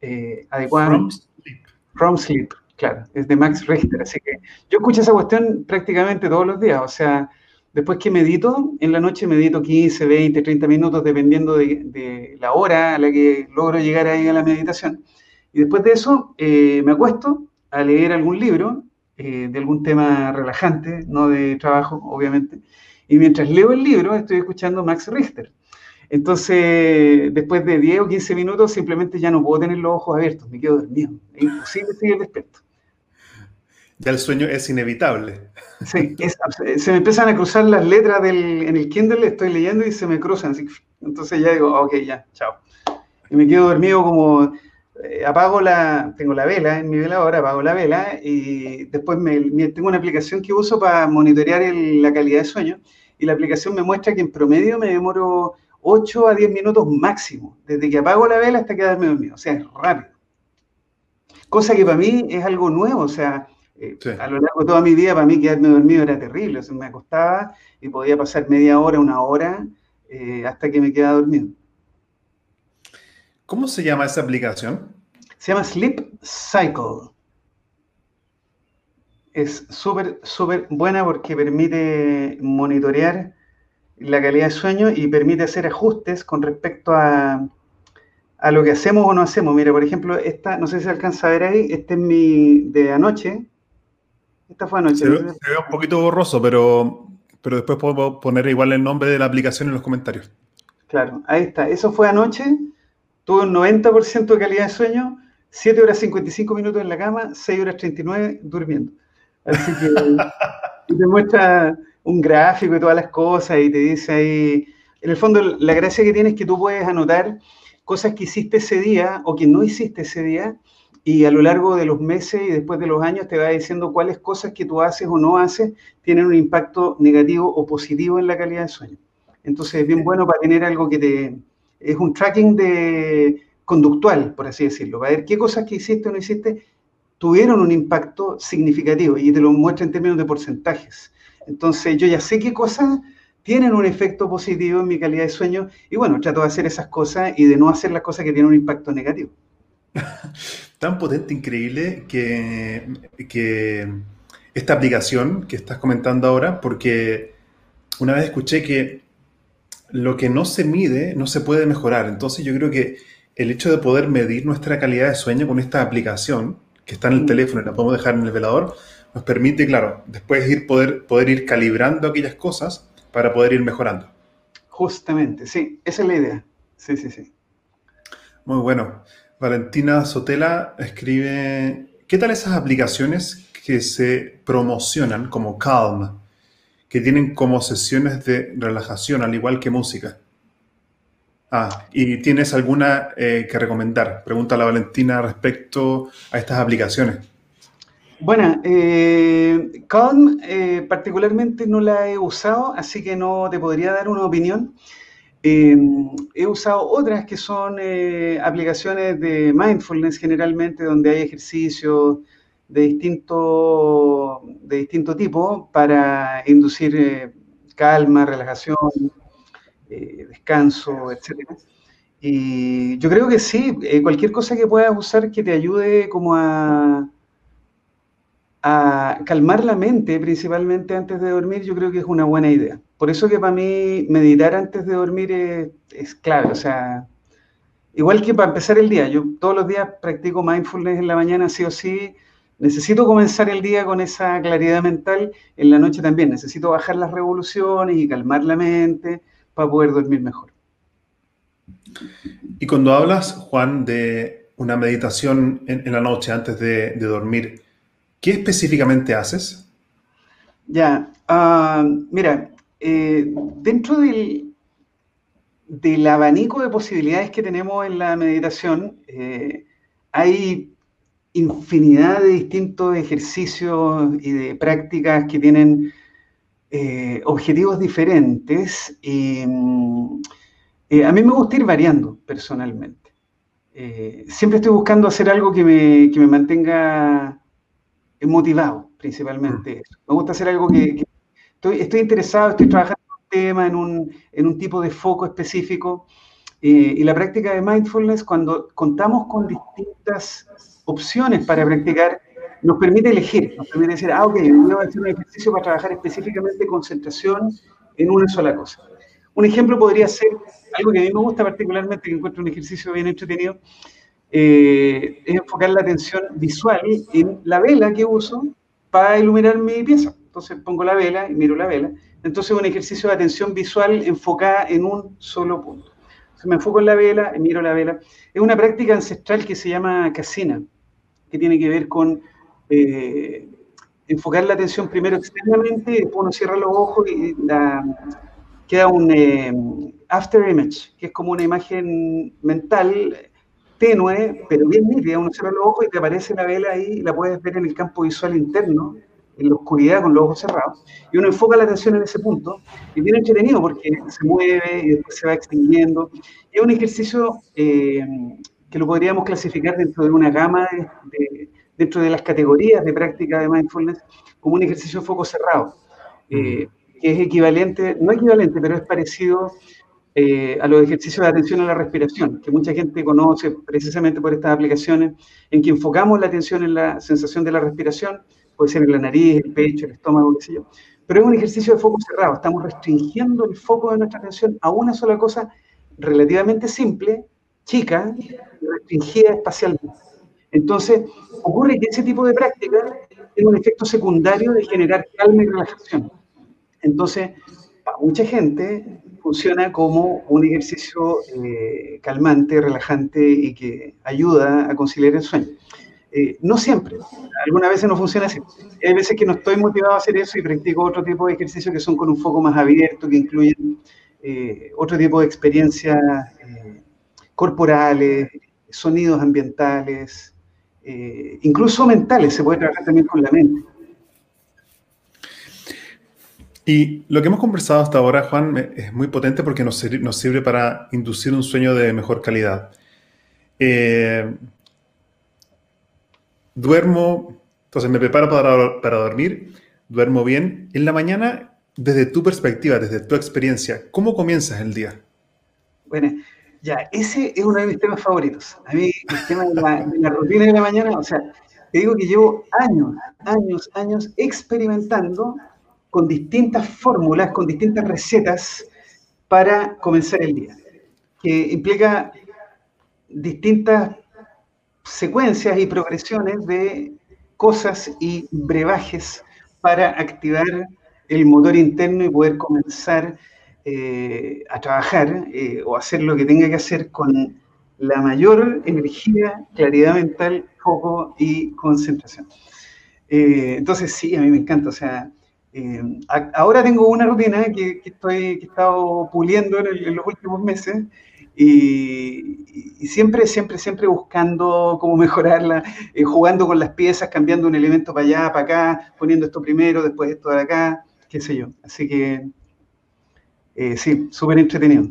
eh, adecuadamente. From Sleep. From Sleep, claro, es de Max Richter. Así que yo escucho esa cuestión prácticamente todos los días. O sea, después que medito, en la noche medito 15, 20, 30 minutos, dependiendo de, la hora a la que logro llegar ahí a la meditación. Y después de eso, eh, me acuesto a leer algún libro eh, de algún tema relajante, no de trabajo, obviamente. Y mientras leo el libro, estoy escuchando Max Richter. Entonces, después de 10 o 15 minutos, simplemente ya no puedo tener los ojos abiertos, me quedo dormido. Es imposible seguir despierto. Ya el sueño es inevitable. Sí, se me empiezan a cruzar las letras del, en el Kindle, estoy leyendo y se me cruzan. Entonces ya digo, ok, ya, chao. Y me quedo dormido como, eh, apago la, tengo la vela en mi veladora, apago la vela y después me, tengo una aplicación que uso para monitorear la calidad de sueño y la aplicación me muestra que en promedio me demoro 8 a 10 minutos máximo, desde que apago la vela hasta quedarme dormido, o sea, es rápido. Cosa que para mí es algo nuevo, o sea, eh, a lo largo de toda mi vida para mí quedarme dormido era terrible, o sea, me acostaba y podía pasar media hora, una hora, eh, hasta que me quedaba dormido. ¿Cómo se llama esa aplicación? Se llama Sleep Cycle. Es súper, súper buena porque permite monitorear la calidad de sueño y permite hacer ajustes con respecto a, a lo que hacemos o no hacemos. Mira, por ejemplo, esta, no sé si se alcanza a ver ahí, este es mi de anoche. Esta fue anoche. Se, ve, un poquito borroso, pero, pero después puedo poner igual el nombre de la aplicación en los comentarios. Claro, ahí está. Eso fue anoche. Tuve un 90% de calidad de sueño, 7 horas 55 minutos en la cama, 6 horas 39 durmiendo. Así que [laughs] te muestra un gráfico y todas las cosas y te dice ahí, en el fondo la gracia que tienes es que tú puedes anotar cosas que hiciste ese día o que no hiciste ese día y a lo largo de los meses y después de los años te va diciendo cuáles cosas que tú haces o no haces tienen un impacto negativo o positivo en la calidad de sueño. Entonces es bien bueno para tener algo que te... es un tracking de conductual, por así decirlo, para ver qué cosas que hiciste o no hiciste tuvieron un impacto significativo y te lo muestra en términos de porcentajes. Entonces yo ya sé qué cosas tienen un efecto positivo en mi calidad de sueño y bueno, trato de hacer esas cosas y de no hacer las cosas que tienen un impacto negativo. [laughs] Tan potente, increíble que, que esta aplicación que estás comentando ahora, porque una vez escuché que lo que no se mide no se puede mejorar. Entonces yo creo que el hecho de poder medir nuestra calidad de sueño con esta aplicación que está en el mm. teléfono y la podemos dejar en el velador, nos permite, claro, después ir poder, poder ir calibrando aquellas cosas para poder ir mejorando. Justamente, sí, esa es la idea. Sí, sí, sí. Muy bueno. Valentina Sotela escribe, ¿qué tal esas aplicaciones que se promocionan como Calm, que tienen como sesiones de relajación, al igual que música? Ah, ¿y tienes alguna eh, que recomendar? Pregunta la Valentina respecto a estas aplicaciones. Bueno, eh, Calm eh, particularmente no la he usado, así que no te podría dar una opinión. Eh, he usado otras que son aplicaciones de mindfulness generalmente, donde hay ejercicios de distinto, de distinto tipo para inducir calma, relajación, descanso, etc. Y yo creo que sí, cualquier cosa que puedas usar que te ayude como a a calmar la mente, principalmente antes de dormir, yo creo que es una buena idea. Por eso que para mí meditar antes de dormir es, clave, o sea, igual que para empezar el día, yo todos los días practico mindfulness en la mañana, sí o sí, necesito comenzar el día con esa claridad mental, en la noche también, necesito bajar las revoluciones y calmar la mente para poder dormir mejor. Y cuando hablas, Juan, de una meditación en, la noche antes de dormir, ¿Qué específicamente haces? Ya, ah, mira, eh, dentro del, del, abanico de posibilidades que tenemos en la meditación, eh, hay infinidad de distintos ejercicios y de prácticas que tienen eh, objetivos diferentes. Y, mm, a mí me gusta ir variando personalmente. Siempre estoy buscando hacer algo que me, que me mantenga motivado, principalmente. Mm. Me gusta hacer algo que, estoy, estoy, interesado, estoy trabajando en un tema, en un, en un tipo de foco específico. y la práctica de mindfulness, cuando contamos con distintas opciones para practicar, nos permite elegir, nos permite decir, ah, ok, voy a hacer un ejercicio para trabajar específicamente concentración en una sola cosa. Un ejemplo podría ser algo que a mí me gusta particularmente, que encuentro un ejercicio bien entretenido, eh, es enfocar la atención visual en la vela que uso para iluminar mi pieza. Entonces pongo la vela y miro la vela. Entonces un ejercicio de atención visual enfocada en un solo punto. Entonces me enfoco en la vela y miro la vela. Es una práctica ancestral que se llama casina, que tiene que ver con eh, enfocar la atención primero externamente, después uno cierra los ojos y queda un eh, after image, que es como una imagen mental tenue, pero bien nítida. Uno cierra los ojos y te aparece la vela ahí y la puedes ver en el campo visual interno, en la oscuridad con los ojos cerrados. Y uno enfoca la atención en ese punto y viene entretenido porque se mueve y después se va extinguiendo. Y es un ejercicio eh, que lo podríamos clasificar dentro de una gama de, dentro de las categorías de práctica de mindfulness como un ejercicio de foco cerrado, eh, que es equivalente, no equivalente, pero es parecido eh, a los ejercicios de atención a la respiración, que mucha gente conoce precisamente por estas aplicaciones, en que enfocamos la atención en la sensación de la respiración, puede ser en la nariz, el pecho, el estómago, qué sé yo, pero es un ejercicio de foco cerrado, estamos restringiendo el foco de nuestra atención a una sola cosa relativamente simple, chica, restringida espacialmente. Entonces, ocurre que ese tipo de práctica tiene un efecto secundario de generar calma y relajación. Entonces, para mucha gente funciona como un ejercicio eh, calmante, relajante y que ayuda a conciliar el sueño. Eh, no siempre, algunas veces no funciona así. Hay veces que no estoy motivado a hacer eso y practico otro tipo de ejercicios que son con un foco más abierto, que incluyen eh, otro tipo de experiencias corporales, sonidos ambientales, eh, incluso mentales, se puede trabajar también con la mente. Y lo que hemos conversado hasta ahora, Juan, es muy potente porque nos, sirve para inducir un sueño de mejor calidad. Eh, duermo, entonces me preparo para, para dormir, duermo bien. En la mañana, desde tu perspectiva, desde tu experiencia, ¿cómo comienzas el día? Bueno, ya, ese es uno de mis temas favoritos. A mí, el tema de la, rutina de la mañana, o sea, te digo que llevo años, años, años experimentando con distintas fórmulas, con distintas recetas para comenzar el día, que implica distintas secuencias y progresiones de cosas y brebajes para activar el motor interno y poder comenzar eh, a trabajar eh, o hacer lo que tenga que hacer con la mayor energía, claridad mental, foco y concentración. Eh, entonces, sí, a mí me encanta. O sea, ahora tengo una rutina que, estoy, que he estado puliendo en, los últimos meses y, siempre, siempre, siempre buscando cómo [laughs] mejorarla, jugando con las piezas, cambiando un elemento para allá, para acá, poniendo esto primero, después esto de acá, qué sé yo. Así que eh, sí, súper entretenido.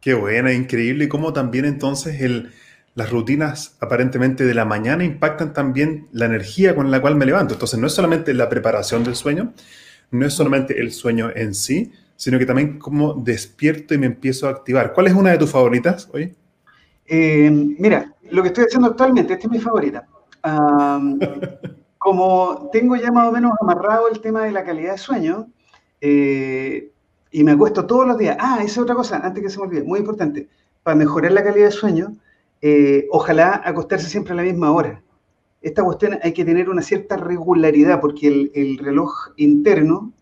Qué buena, increíble. Y cómo también entonces el, las rutinas aparentemente de la mañana impactan también la energía con la cual me levanto. Entonces no es solamente la preparación del sueño, no es solamente el sueño en sí, sino que también cómo despierto y me empiezo a activar. ¿Cuál es una de tus favoritas hoy? Eh, mira, lo que estoy haciendo actualmente, esta es mi favorita. [laughs] como tengo ya más o menos amarrado el tema de la calidad de sueño, eh, y me acuesto todos los días. Ah, esa es otra cosa, antes que se me olvide, muy importante. Para mejorar la calidad de sueño, eh, ojalá acostarse siempre a la misma hora. Esta cuestión hay que tener una cierta regularidad porque el, reloj interno,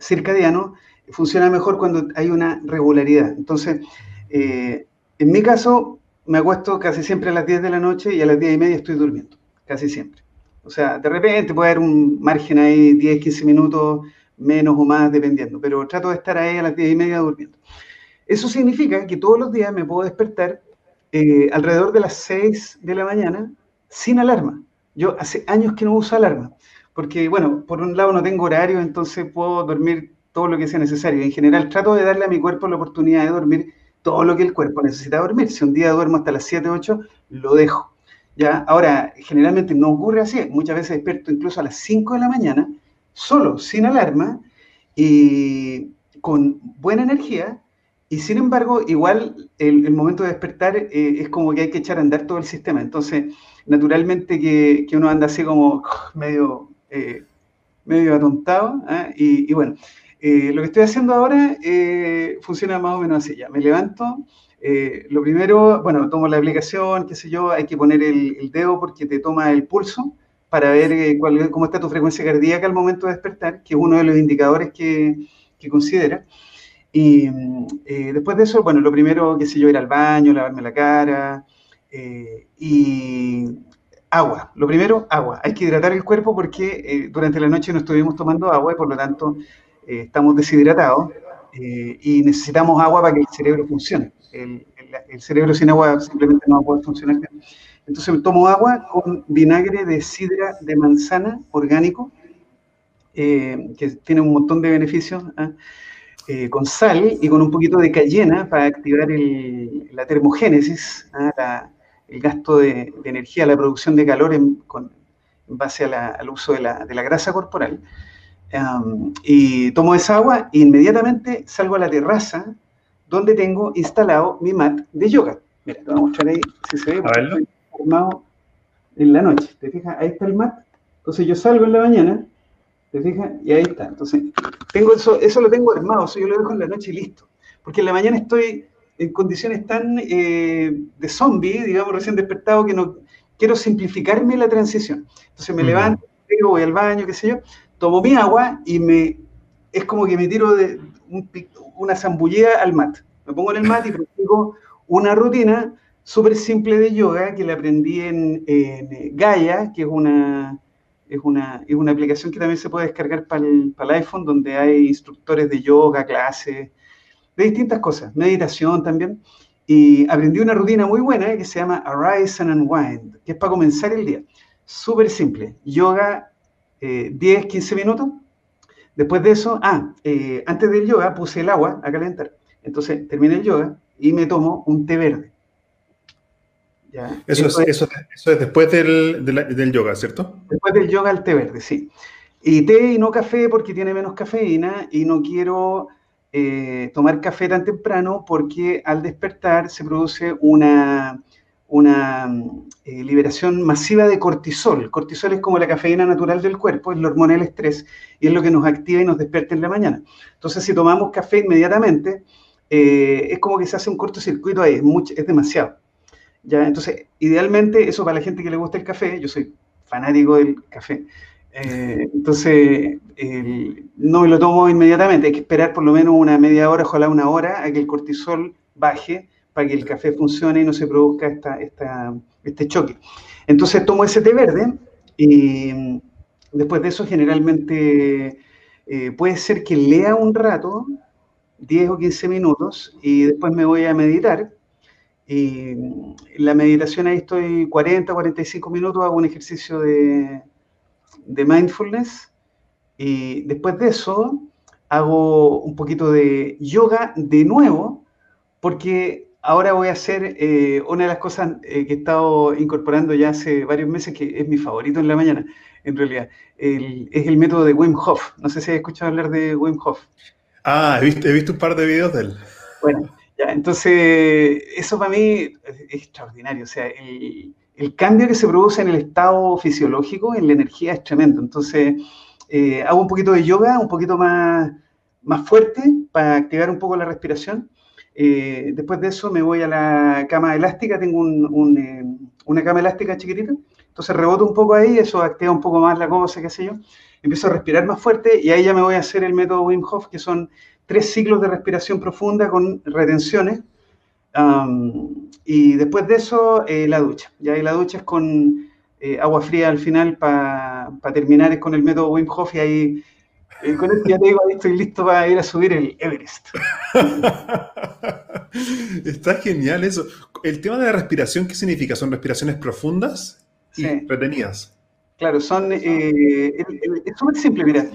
circadiano, funciona mejor cuando hay una regularidad. Entonces, eh, en mi caso, me acuesto casi siempre a las 10 de la noche y a las 10 y media estoy durmiendo, casi siempre. O sea, de repente puede haber un margen ahí, 10, 15 minutos menos o más, dependiendo, pero trato de estar ahí a las diez y media durmiendo. Eso significa que todos los días me puedo despertar eh, alrededor de las 6 de la mañana sin alarma. Yo hace años que no uso alarma, porque, bueno, por un lado no tengo horario, entonces puedo dormir todo lo que sea necesario. En general, trato de darle a mi cuerpo la oportunidad de dormir todo lo que el cuerpo necesita dormir. Si un día duermo hasta las 7, 8, lo dejo. ¿ya? Ahora, generalmente no ocurre así. Muchas veces despierto incluso a las 5 de la mañana, solo, sin alarma, y con buena energía, y sin embargo, igual el, momento de despertar eh, es como que hay que echar a andar todo el sistema. Entonces, naturalmente que, uno anda así como medio, eh, medio atontado. ¿ah? Y, bueno, eh, lo que estoy haciendo ahora funciona más o menos así. Ya me levanto. lo primero, bueno, tomo la aplicación, qué sé yo, hay que poner el, dedo porque te toma el pulso para ver cuál, cómo está tu frecuencia cardíaca al momento de despertar, que es uno de los indicadores que, que considera. Y eh, después de eso, bueno, lo primero, qué sé yo, ir al baño, lavarme la cara eh, y agua. Lo primero, agua. Hay que hidratar el cuerpo porque eh, durante la noche no estuvimos tomando agua y por lo tanto estamos deshidratados y necesitamos agua para que el cerebro funcione. El, el, cerebro sin agua simplemente no va a poder funcionar bien. Entonces tomo agua con vinagre de sidra de manzana orgánico, que tiene un montón de beneficios. ¿ah? Eh, con sal y con un poquito de cayena para activar la termogénesis, ¿ah? el gasto de, energía, la producción de calor en, base al uso de la, grasa corporal. Y tomo esa agua e inmediatamente salgo a la terraza donde tengo instalado mi mat de yoga. Mira, te voy a mostrar ahí si se ve. Formado en la noche. ¿Te fijas? Ahí está el mat. Entonces yo salgo en la mañana ¿Te fijas? Y ahí está. Entonces, tengo eso, eso lo tengo armado, yo lo dejo en la noche y listo. Porque en la mañana estoy en condiciones tan eh, de zombie, digamos, recién despertado, que no quiero simplificarme la transición. Entonces me levanto, voy al baño, qué sé yo, tomo mi agua y me es como que me tiro de una zambullida al mat. Me pongo en el mat y practico una rutina súper simple de yoga que la aprendí en, en Gaia, que es una, es una, es una aplicación que también se puede descargar para el, para el iPhone, donde hay instructores de yoga, clases, de distintas cosas, meditación también. Y aprendí una rutina muy buena que se llama Arise and Unwind, que es para comenzar el día. Súper simple. Yoga, 10, eh, 15 minutos. Después de eso, ah, eh, antes del yoga puse el agua a calentar. Entonces terminé el yoga y me tomo un té verde. Eso, es, eso, es, después del, del, yoga, ¿cierto? Después del yoga el té verde, sí. Y té y no café porque tiene menos cafeína y no quiero eh, tomar café tan temprano porque al despertar se produce una, una eh, liberación masiva de cortisol. Cortisol es como la cafeína natural del cuerpo, es la hormona del estrés y es lo que nos activa y nos despierta en la mañana. Entonces, si tomamos café inmediatamente, eh, es como que se hace un cortocircuito ahí, es, es demasiado. ¿ya? Entonces, idealmente, eso para la gente que le gusta el café, yo soy fanático del café, eh, entonces no me lo tomo inmediatamente, hay que esperar por lo menos una media hora, ojalá una hora, a que el cortisol baje para que el café funcione y no se produzca esta, esta, este choque. Entonces tomo ese té verde y después de eso generalmente eh, puede ser que lea un rato, 10 o 15 minutos, y después me voy a meditar y la meditación ahí estoy 40, 45 minutos, hago un ejercicio de, de mindfulness y después de eso hago un poquito de yoga de nuevo porque ahora voy a hacer eh, una de las cosas eh, que he estado incorporando ya hace varios meses, que es mi favorito en la mañana, en realidad, es el método de Wim Hof. No sé si has escuchado hablar de Wim Hof. Ah, he visto, he visto un par de videos de él. Bueno, entonces, eso para mí es extraordinario. O sea, el, cambio que se produce en el estado fisiológico, en la energía, es tremendo. Entonces, eh, hago un poquito de yoga, un poquito más, más fuerte para activar un poco la respiración. Eh, después de eso me voy a la cama elástica, tengo eh, una cama elástica chiquitita, entonces reboto un poco ahí, eso activa un poco más la cosa, qué sé yo. Empiezo a respirar más fuerte y ahí ya me voy a hacer el método Wim Hof, que son tres ciclos de respiración profunda con retenciones. y después de eso, eh, la ducha. Ya la ducha es con eh, agua fría al final para terminar, es con el método Wim Hof y ahí eh, con esto ya te digo, ahí estoy listo para ir a subir el Everest. [laughs] Está genial eso. El tema de la respiración, ¿qué significa? ¿Son respiraciones profundas y retenidas? Claro, son, eh, es súper simple, mira,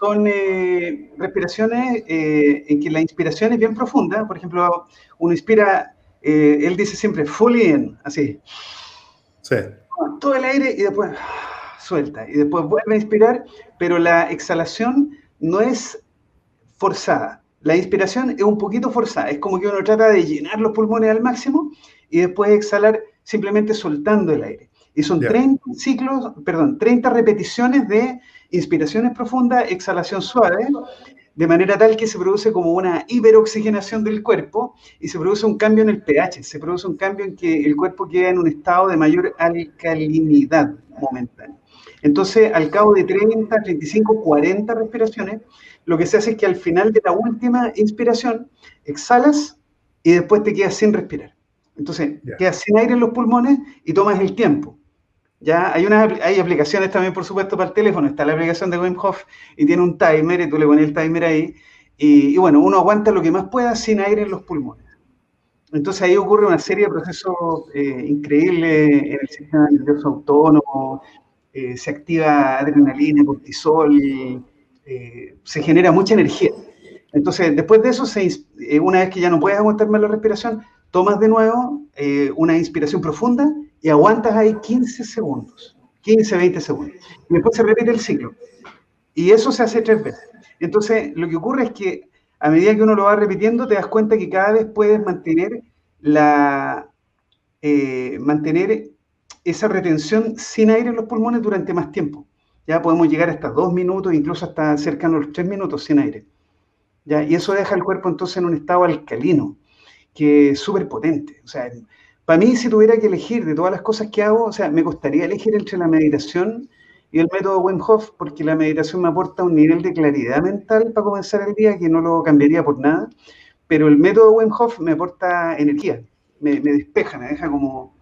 son eh, respiraciones eh, en que la inspiración es bien profunda, por ejemplo, uno inspira, él dice siempre fully in, así. Sí. Todo el aire y después suelta, y después vuelve a inspirar, pero la exhalación no es forzada. La inspiración es un poquito forzada, es como que uno trata de llenar los pulmones al máximo y después exhalar simplemente soltando el aire. Y son 30 ciclos, perdón, 30 repeticiones de inspiraciones profundas, exhalación suave, de manera tal que se produce como una hiperoxigenación del cuerpo y se produce un cambio en el pH, se produce un cambio en que el cuerpo queda en un estado de mayor alcalinidad momentánea. Entonces, al cabo de 30, 35, 40 respiraciones, lo que se hace es que al final de la última inspiración, exhalas y después te quedas sin respirar. Entonces, quedas sin aire en los pulmones y tomas el tiempo. Ya hay, unas, hay aplicaciones también, por supuesto, para el teléfono. Está la aplicación de Wim Hof y tiene un timer y tú le pones el timer ahí. Y, bueno, uno aguanta lo que más pueda sin aire en los pulmones. Entonces ahí ocurre una serie de procesos eh, increíbles en el sistema nervioso autónomo. Eh, se activa adrenalina, cortisol, eh, se genera mucha energía. Entonces, después de eso, una vez que ya no puedes aguantar más la respiración, tomas de nuevo una inspiración profunda y aguantas ahí 15 segundos, 15, 20 segundos. Y después se repite el ciclo. Y eso se hace tres veces. Entonces, lo que ocurre es que a medida que uno lo va repitiendo, te das cuenta que cada vez puedes mantener la eh, mantener esa retención sin aire en los pulmones durante más tiempo. Ya podemos llegar hasta dos minutos, incluso hasta cercano a los tres minutos sin aire. ¿ya? Y eso deja el cuerpo entonces en un estado alcalino, que es súper potente. O sea, para mí, si tuviera que elegir de todas las cosas que hago, o sea, me gustaría elegir entre la meditación y el método Wim Hof, porque la meditación me aporta un nivel de claridad mental para comenzar el día que no lo cambiaría por nada, pero el método Wim Hof me aporta energía, me, despeja, me deja como...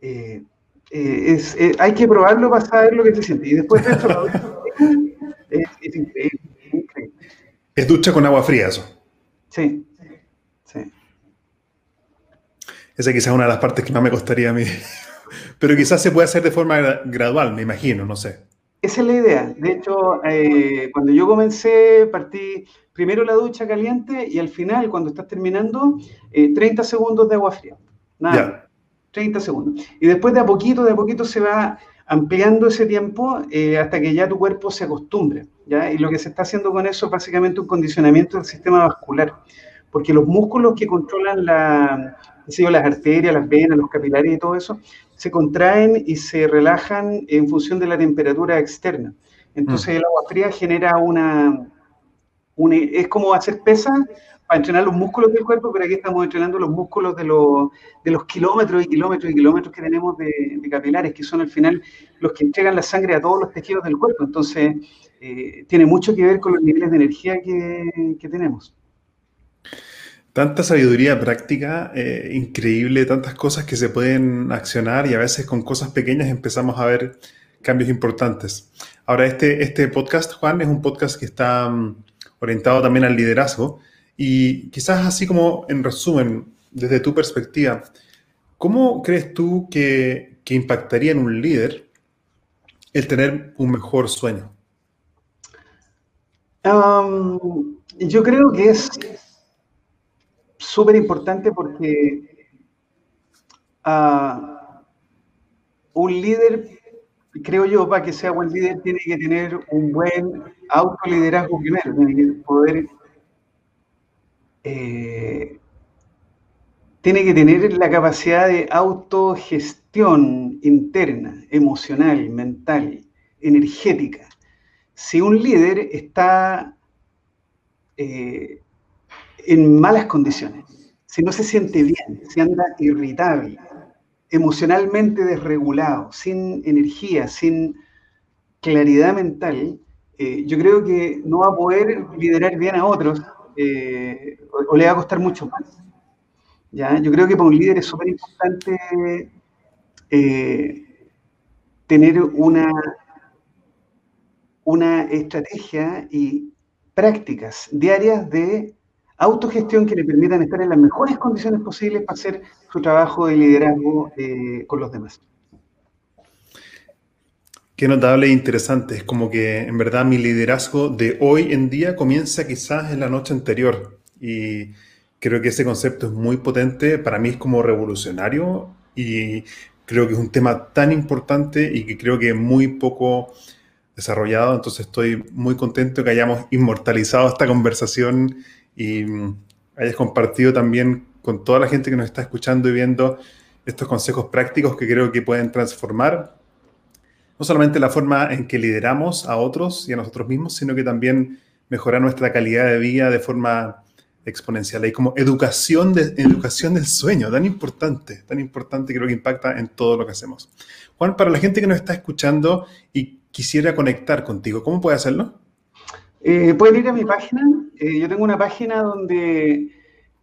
Eh, eh, eh, hay que probarlo para saber lo que se siente. Y después de eso, [laughs] es, es increíble, Es ducha con agua fría eso. Sí, Esa quizás es una de las partes que más me costaría a mí. [laughs] Pero quizás se puede hacer de forma gradual, me imagino, no sé. Esa es la idea. De hecho, eh, cuando yo comencé, partí primero la ducha caliente y al final, cuando estás terminando, 30 eh, segundos de agua fría. Nada. 30 segundos. Y después de a poquito, de a poquito se va ampliando ese tiempo eh, hasta que ya tu cuerpo se acostumbre. ¿ya? Y lo que se está haciendo con eso es básicamente un condicionamiento del sistema vascular. Porque los músculos que controlan la, las arterias, las venas, los capilares y todo eso, se contraen y se relajan en función de la temperatura externa. Entonces mm. el agua fría genera una, es como hacer pesas para entrenar los músculos del cuerpo, pero aquí estamos entrenando los músculos de los, de los kilómetros y kilómetros y kilómetros que tenemos de, capilares, que son al final los que entregan la sangre a todos los tejidos del cuerpo. Entonces, eh, tiene mucho que ver con los niveles de energía que, tenemos. Tanta sabiduría práctica, eh, increíble, tantas cosas que se pueden accionar y a veces con cosas pequeñas empezamos a ver cambios importantes. Ahora, este, este podcast, Juan, es un podcast que está mm, orientado también al liderazgo y quizás así como en resumen, desde tu perspectiva, ¿cómo crees tú que, impactaría en un líder el tener un mejor sueño? yo creo que es súper importante porque uh, un líder, creo yo, para que sea buen líder, tiene que tener un buen autoliderazgo primero, tiene que poder, eh, tiene que tener la capacidad de autogestión interna, emocional, mental, energética. Si un líder está eh, en malas condiciones, si no se siente bien, si anda irritable, emocionalmente desregulado, sin energía, sin claridad mental, eh, yo creo que no va a poder liderar bien a otros eh, o, le va a costar mucho más. ¿ya? Yo creo que para un líder es súper importante eh, tener una, una estrategia y prácticas diarias de autogestión que le permitan estar en las mejores condiciones posibles para hacer su trabajo de liderazgo eh, con los demás. Qué notable e interesante. Es como que en verdad mi liderazgo de hoy en día comienza quizás en la noche anterior. Y creo que ese concepto es muy potente. Para mí es como revolucionario y creo que es un tema tan importante y que creo que muy poco desarrollado. Entonces estoy muy contento que hayamos inmortalizado esta conversación y mm, hayas compartido también con toda la gente que nos está escuchando y viendo estos consejos prácticos que creo que pueden transformar no solamente la forma en que lideramos a otros y a nosotros mismos, sino que también mejorar nuestra calidad de vida de forma exponencial. Hay como educación, educación del sueño, tan importante, tan importante, creo que impacta en todo lo que hacemos. Juan, para la gente que nos está escuchando y quisiera conectar contigo, ¿cómo puede hacerlo? Eh, pueden ir a mi página. Eh, yo tengo una página donde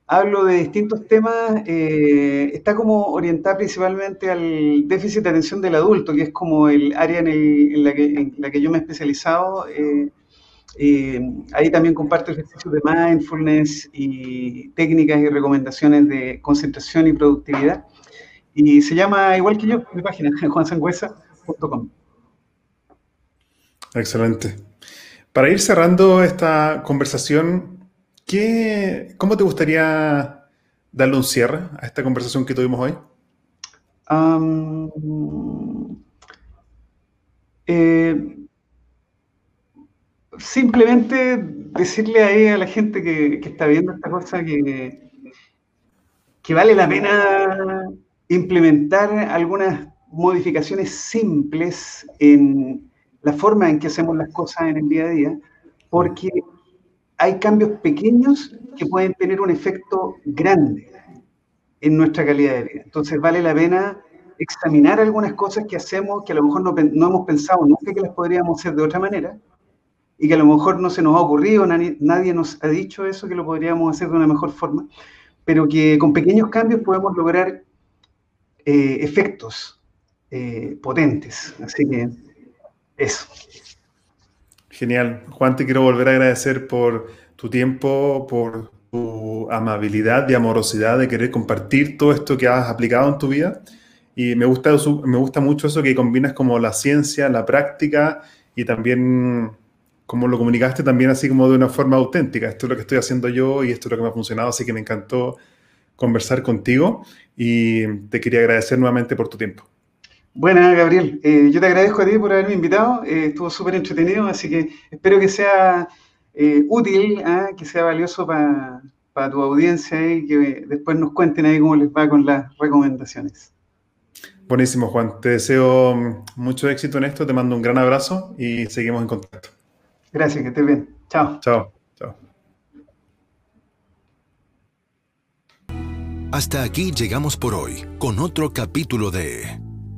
hablo de distintos temas. Eh, está como orientada principalmente al déficit de atención del adulto, que es como el área en, la, que, yo me he especializado. ahí también comparto ejercicios de mindfulness y técnicas y recomendaciones de concentración y productividad. Y se llama, igual que yo, mi página, [laughs] juansangüesa.com. Excelente. Para ir cerrando esta conversación, ¿qué, ¿cómo te gustaría darle un cierre a esta conversación que tuvimos hoy? Eh, simplemente decirle ahí a la gente que, que, está viendo esta cosa que, que vale la pena implementar algunas modificaciones simples en, la forma en que hacemos las cosas en el día a día, porque hay cambios pequeños que pueden tener un efecto grande en nuestra calidad de vida. Entonces vale la pena examinar algunas cosas que hacemos que a lo mejor no, hemos pensado nunca que las podríamos hacer de otra manera y que a lo mejor no se nos ha ocurrido, nadie, nos ha dicho eso, que lo podríamos hacer de una mejor forma, pero que con pequeños cambios podemos lograr eh, efectos eh, potentes. Así que eso. Genial. Juan, te quiero volver a agradecer por tu tiempo, por tu amabilidad y amorosidad de querer compartir todo esto que has aplicado en tu vida. Y me gusta, me gusta mucho eso que combinas como la ciencia, la práctica y también como lo comunicaste también así como de una forma auténtica. Esto es lo que estoy haciendo yo y esto es lo que me ha funcionado, así que me encantó conversar contigo y te quería agradecer nuevamente por tu tiempo. Buenas, Gabriel. Eh, yo te agradezco a ti por haberme invitado. Eh, estuvo súper entretenido, así que espero que sea eh, útil, ¿ah? que sea valioso para tu audiencia y que después nos cuenten ahí cómo les va con las recomendaciones. Buenísimo, Juan. Te deseo mucho éxito en esto. Te mando un gran abrazo y seguimos en contacto. Gracias, que estés bien. Chao. Chao. Chao. Hasta aquí llegamos por hoy con otro capítulo de